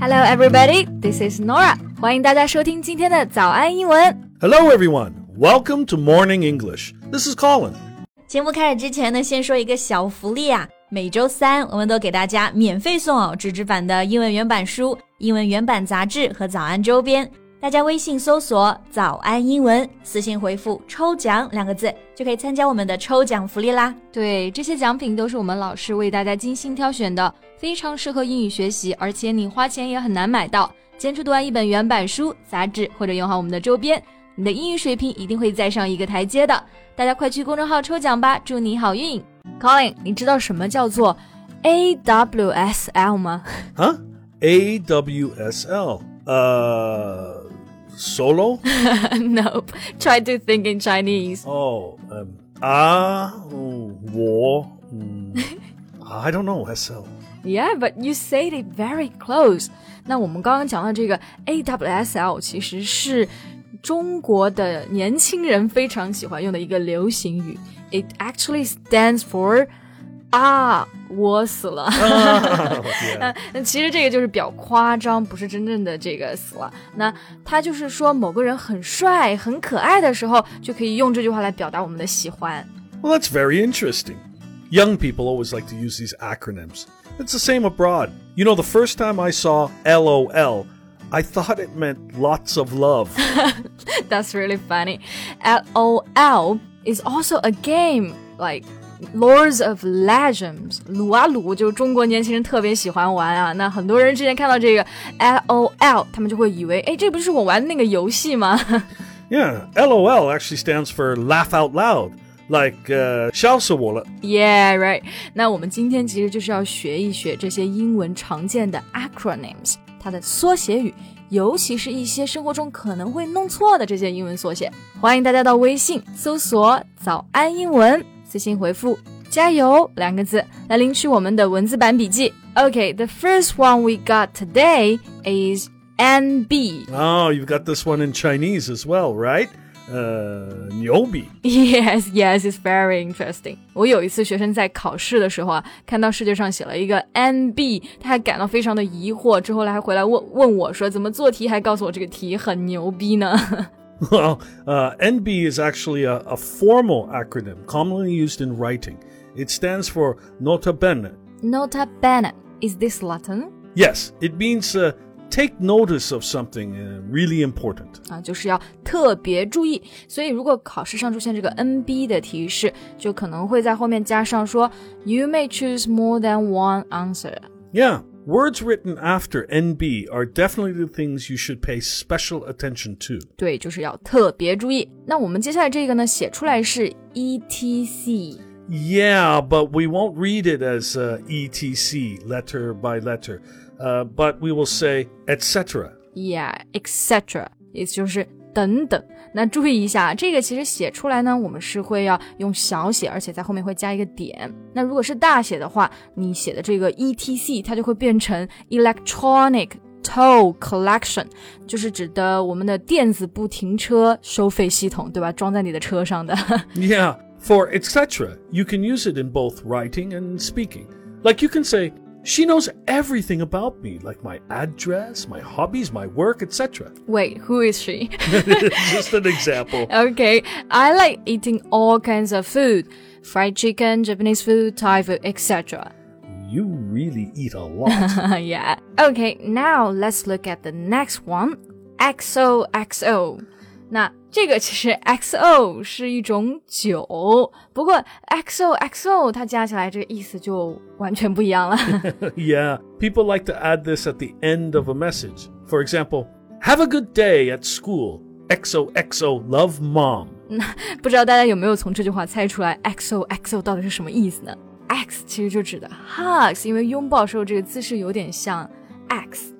Hello, everybody. This is Nora. 欢迎大家收听今天的早安英文。Hello, everyone. Welcome to Morning English. This is Colin. 节目开始之前呢，先说一个小福利啊！每周三我们都给大家免费送哦纸质版的英文原版书、英文原版杂志和早安周边。大家微信搜索“早安英文”，私信回复“抽奖”两个字，就可以参加我们的抽奖福利啦。对，这些奖品都是我们老师为大家精心挑选的，非常适合英语学习，而且你花钱也很难买到。坚持读完一本原版书、杂志，或者用好我们的周边，你的英语水平一定会再上一个台阶的。大家快去公众号抽奖吧，祝你好运！Colin，你知道什么叫做 AWSL 吗？Huh? AWSL. Uh, solo? nope. Try to think in Chinese. Oh, um, ah, oh, war. mm, I don't know, SL. Yeah, but you said it very close. 那我们刚刚讲到这个 AWSL，其实是中国的年轻人非常喜欢用的一个流行语。It actually stands for 啊，我死了。 Oh, yeah. 那其实这个就是比较夸张，不是真正的这个死了。那他就是说某个人很帅、很可爱的时候，就可以用这句话来表达我们的喜欢。 Well, that's very interesting. Young people always like to use these acronyms. It's the same abroad. You know, the first time I saw LOL, I thought it meant lots of love. That's really funny. LOL is also a game like Lords of Legends，撸啊撸，就是中国年轻人特别喜欢玩啊。那很多人之前看到这个 LOL，他们就会以为，哎，这不是我玩的那个游戏吗 Yeah, LOL actually stands for laugh out loud, like uh, 笑死我了. ？Yeah, right。那我们今天其实就是要学一学这些英文常见的 acronyms，它的缩写语。尤其是一些生活中可能会弄错的这些英文缩写，欢迎大家到微信搜索“早安英文”，私信回复“加油”两个字来领取我们的文字版笔记。Okay, the first one we got today is NB. Oh, you've got this one in Chinese as well, right? Uh, 牛逼. Yes, yes, it's very interesting. 我有一次学生在考试的时候啊，看到试卷上写了一个 NB，他还感到非常的疑惑，之后来还回来问问我说怎么做题，还告诉我这个题很牛逼呢。 Well, uh, NB is actually a, a formal acronym commonly used in writing. It stands for Nota Bene. Nota bene. Is this Latin? Yes, it means uh, take notice of something uh, really important. 啊，就是要特别注意。所以如果考试上出现这个 NB 的提示，就可能会在后面加上说 You may choose more than one answer。 Yeah, words written after NB are definitely the things you should pay special attention to. 对，就是要特别注意。那我们接下来这个呢，写出来是 ETC。 Yeah, but we won't read it as uh, ETC, letter by letter, uh, but we will say etc. Yeah, etc. 也就是等等。那注意一下，这个其实写出来呢，我们是会要用小写，而且在后面会加一个点。那如果是大写的话，你写的这个 ETC，它就会变成 Electronic Toll Collection，就是指的我们的电子不停车收费系统，对吧？装在你的车上的。 Yeah, for etc., you can use it in both writing and speaking. Like you can say, she knows everything about me, like my address, my hobbies, my work, etc. Wait, who is she? Just an example. Okay, I like eating all kinds of food. Fried chicken, Japanese food, Thai food, etc. You really eat a lot. yeah. Okay, now let's look at the next one. XOXO. 那这个其实 XO 是一种酒，不过 XOXO 它加起来这个意思就完全不一样了。 yeah, people like to add this at the end of a message. For example, have a good day at school. XOXO, love mom. 不知道大家有没有从这句话猜出来 XOXO 到底是什么意思呢？X 其实就指的 hugs，因为拥抱时候这个姿势有点像 X。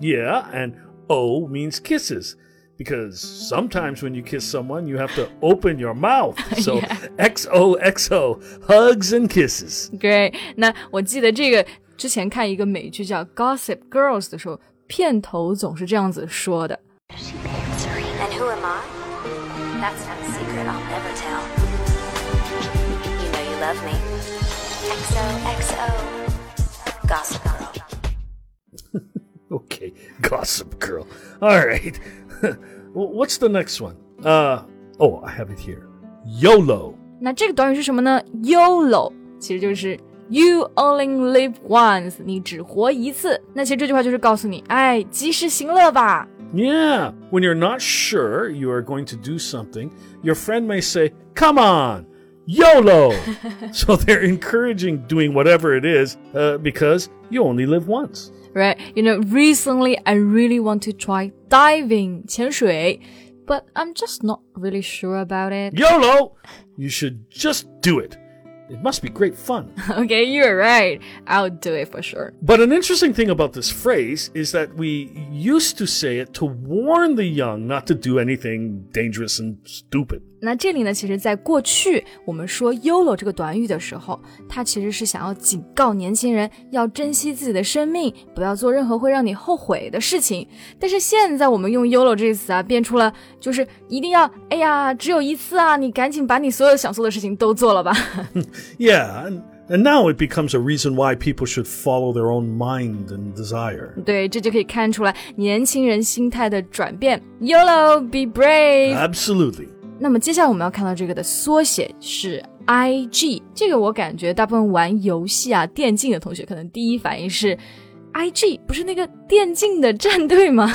Yeah, and O means kisses. Because sometimes when you kiss someone, you have to open your mouth. So XOXO, hugs and kisses. Great，那我记得这个之前看一个美剧叫《Gossip Girls》的时候，片头总是这样子说的。 And who am I? That's not a secret I'll never tell. You know you love me. XOXO. Gossip Girl. Okay, Gossip girl. All right. What's the next one? Uh oh, I have it here. YOLO. 那这个短语是什么呢？YOLO 其实就是 You only live once，你只活一次。那其实这句话就是告诉你，哎，及时行乐吧。 Yeah, when you're not sure you are going to do something, your friend may say, Come on, YOLO! so they're encouraging doing whatever it is uh, because you only live once. Right? You know, recently I really want to try diving 潜水 but I'm just not really sure about it. YOLO! You should just do it. It must be great fun. Okay, you're right. I'll do it for sure. But an interesting thing about this phrase is that we used to say it to warn the young not to do anything dangerous and stupid. 那这里呢，其实在过去我们说 “YOLO” 这个短语的时候，它其实是想要警告年轻人要珍惜自己的生命，不要做任何会让你后悔的事情。但是现在我们用 “YOLO” 这个词啊，变出了就是一定要，哎呀，只有一次啊，你赶紧把你所有想做的事情都做了吧。 Yeah, and, and now it becomes a reason why people should follow their own mind and desire. 对，这就可以看出来年轻人心态的转变。YOLO，be brave。 Absolutely. 那么接下来我们要看到这个的缩写是 IG，这个我感觉大部分玩游戏啊、电竞的同学可能第一反应是 IG，不是那个电竞的战队吗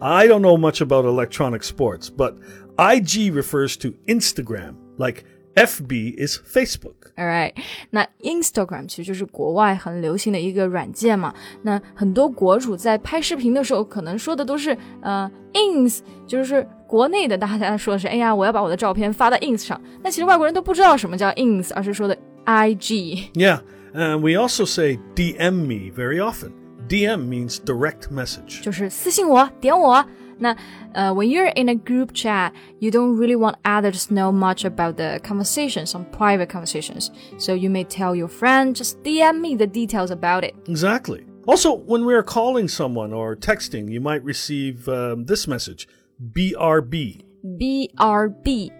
I don't know much about electronic sports, but IG refers to Instagram, like FB is Facebook. ？All right，那 Instagram 其实就是国外很流行的一个软件嘛。那很多国主在拍视频的时候，可能说的都是呃 ins，就是国内的大家说的是，哎呀，我要把我的照片发到 ins 上。那其实外国人都不知道什么叫 ins，而是说的 IG。 Yeah, and we also say DM me very often. DM means direct message. 就是私信我，点我。 那呃、w h e n you're in a group chat, you don't really want others to know much about the conversation, some private conversations. So you may tell your friend, just DM me the details about it. Exactly. Also, when we are calling someone or texting, you might receive um, this message BRB. BRB,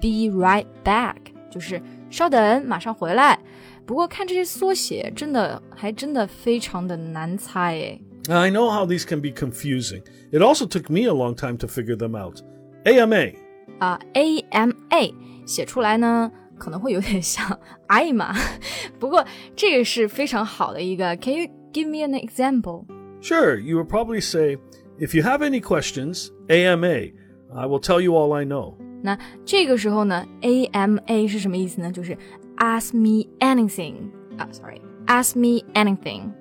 be right back，就是稍等，马上回来。不过看这些缩写，真的还真的非常的难猜诶。 I know how these can be confusing. It also took me a long time to figure them out. AMA. 啊、a M A 写出来呢，可能会有点像艾玛，不过这个是非常好的一个。Can you give me an example？ Sure, you would probably say, if you have any questions, AMA. I will tell you all I know. 那这个时候呢，A M A 是什么意思呢？就是 Ask me anything 啊，sorry，Ask me anything。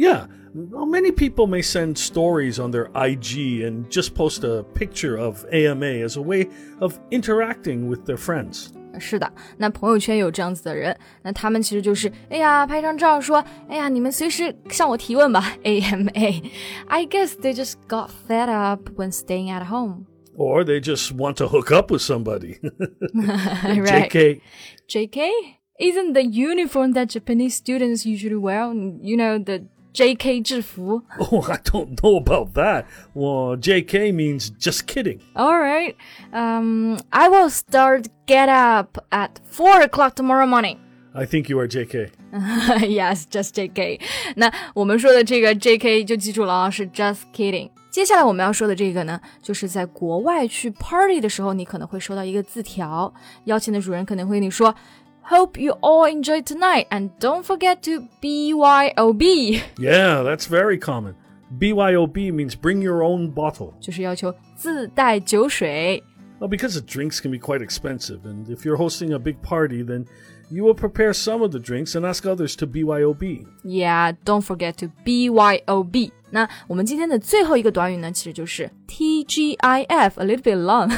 Yeah, well, many people may send stories on their IG and just post a picture of AMA as a way of interacting with their friends. 是的，那朋友圈有这样子的人，那他们其实就是，哎呀，拍张照说，哎呀，你们随时向我提问吧，A M A。I guess they just got fed up when staying at home. Or they just want to hook up with somebody. right. JK. JK? Isn't the uniform that Japanese students usually wear, you know, the JK 制服? Oh, I don't know about that. Well, JK means just kidding. All right. Um, I will start get up at 4 o'clock tomorrow morning. I think you are JK. yes, just JK. 那我们说的这个 JK 就记住了啊，是 just kidding。接下来我们要说的这个呢，就是在国外去 party 的时候，你可能会收到一个字条，邀请的主人可能会跟你说 ，Hope you all enjoy tonight and don't forget to BYOB， Yeah, that's very common. BYOB means bring your own bottle. 就是要求自带酒水。 Well, because the drinks can be quite expensive, and if you're hosting a big party, then you will prepare some of the drinks and ask others to BYOB. Yeah, don't forget to BYOB。那我们今天的最后一个短语呢，其实就是 TGIF，a little bit long。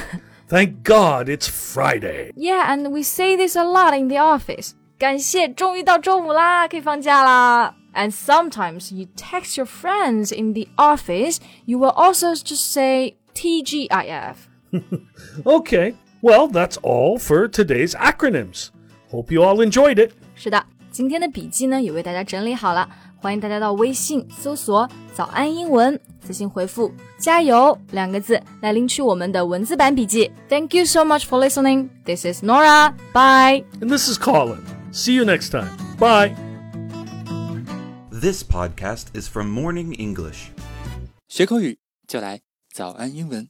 Thank God it's Friday. Yeah, and we say this a lot in the office. 感谢，终于到周五啦，可以放假啦。And sometimes you text your friends in the office, you will also just say TGIF. Okay, well, that's all for today's acronyms. Hope you all enjoyed it. 是的，今天的笔记呢也为大家整理好了， 欢迎大家到微信搜索“早安英文”，私信回复“加油”两个字来领取我们的文字版笔记。Thank you so much for listening. This is Nora. Bye. And this is Colin. See you next time. Bye. This podcast is from Morning English. 学口语就来早安英文。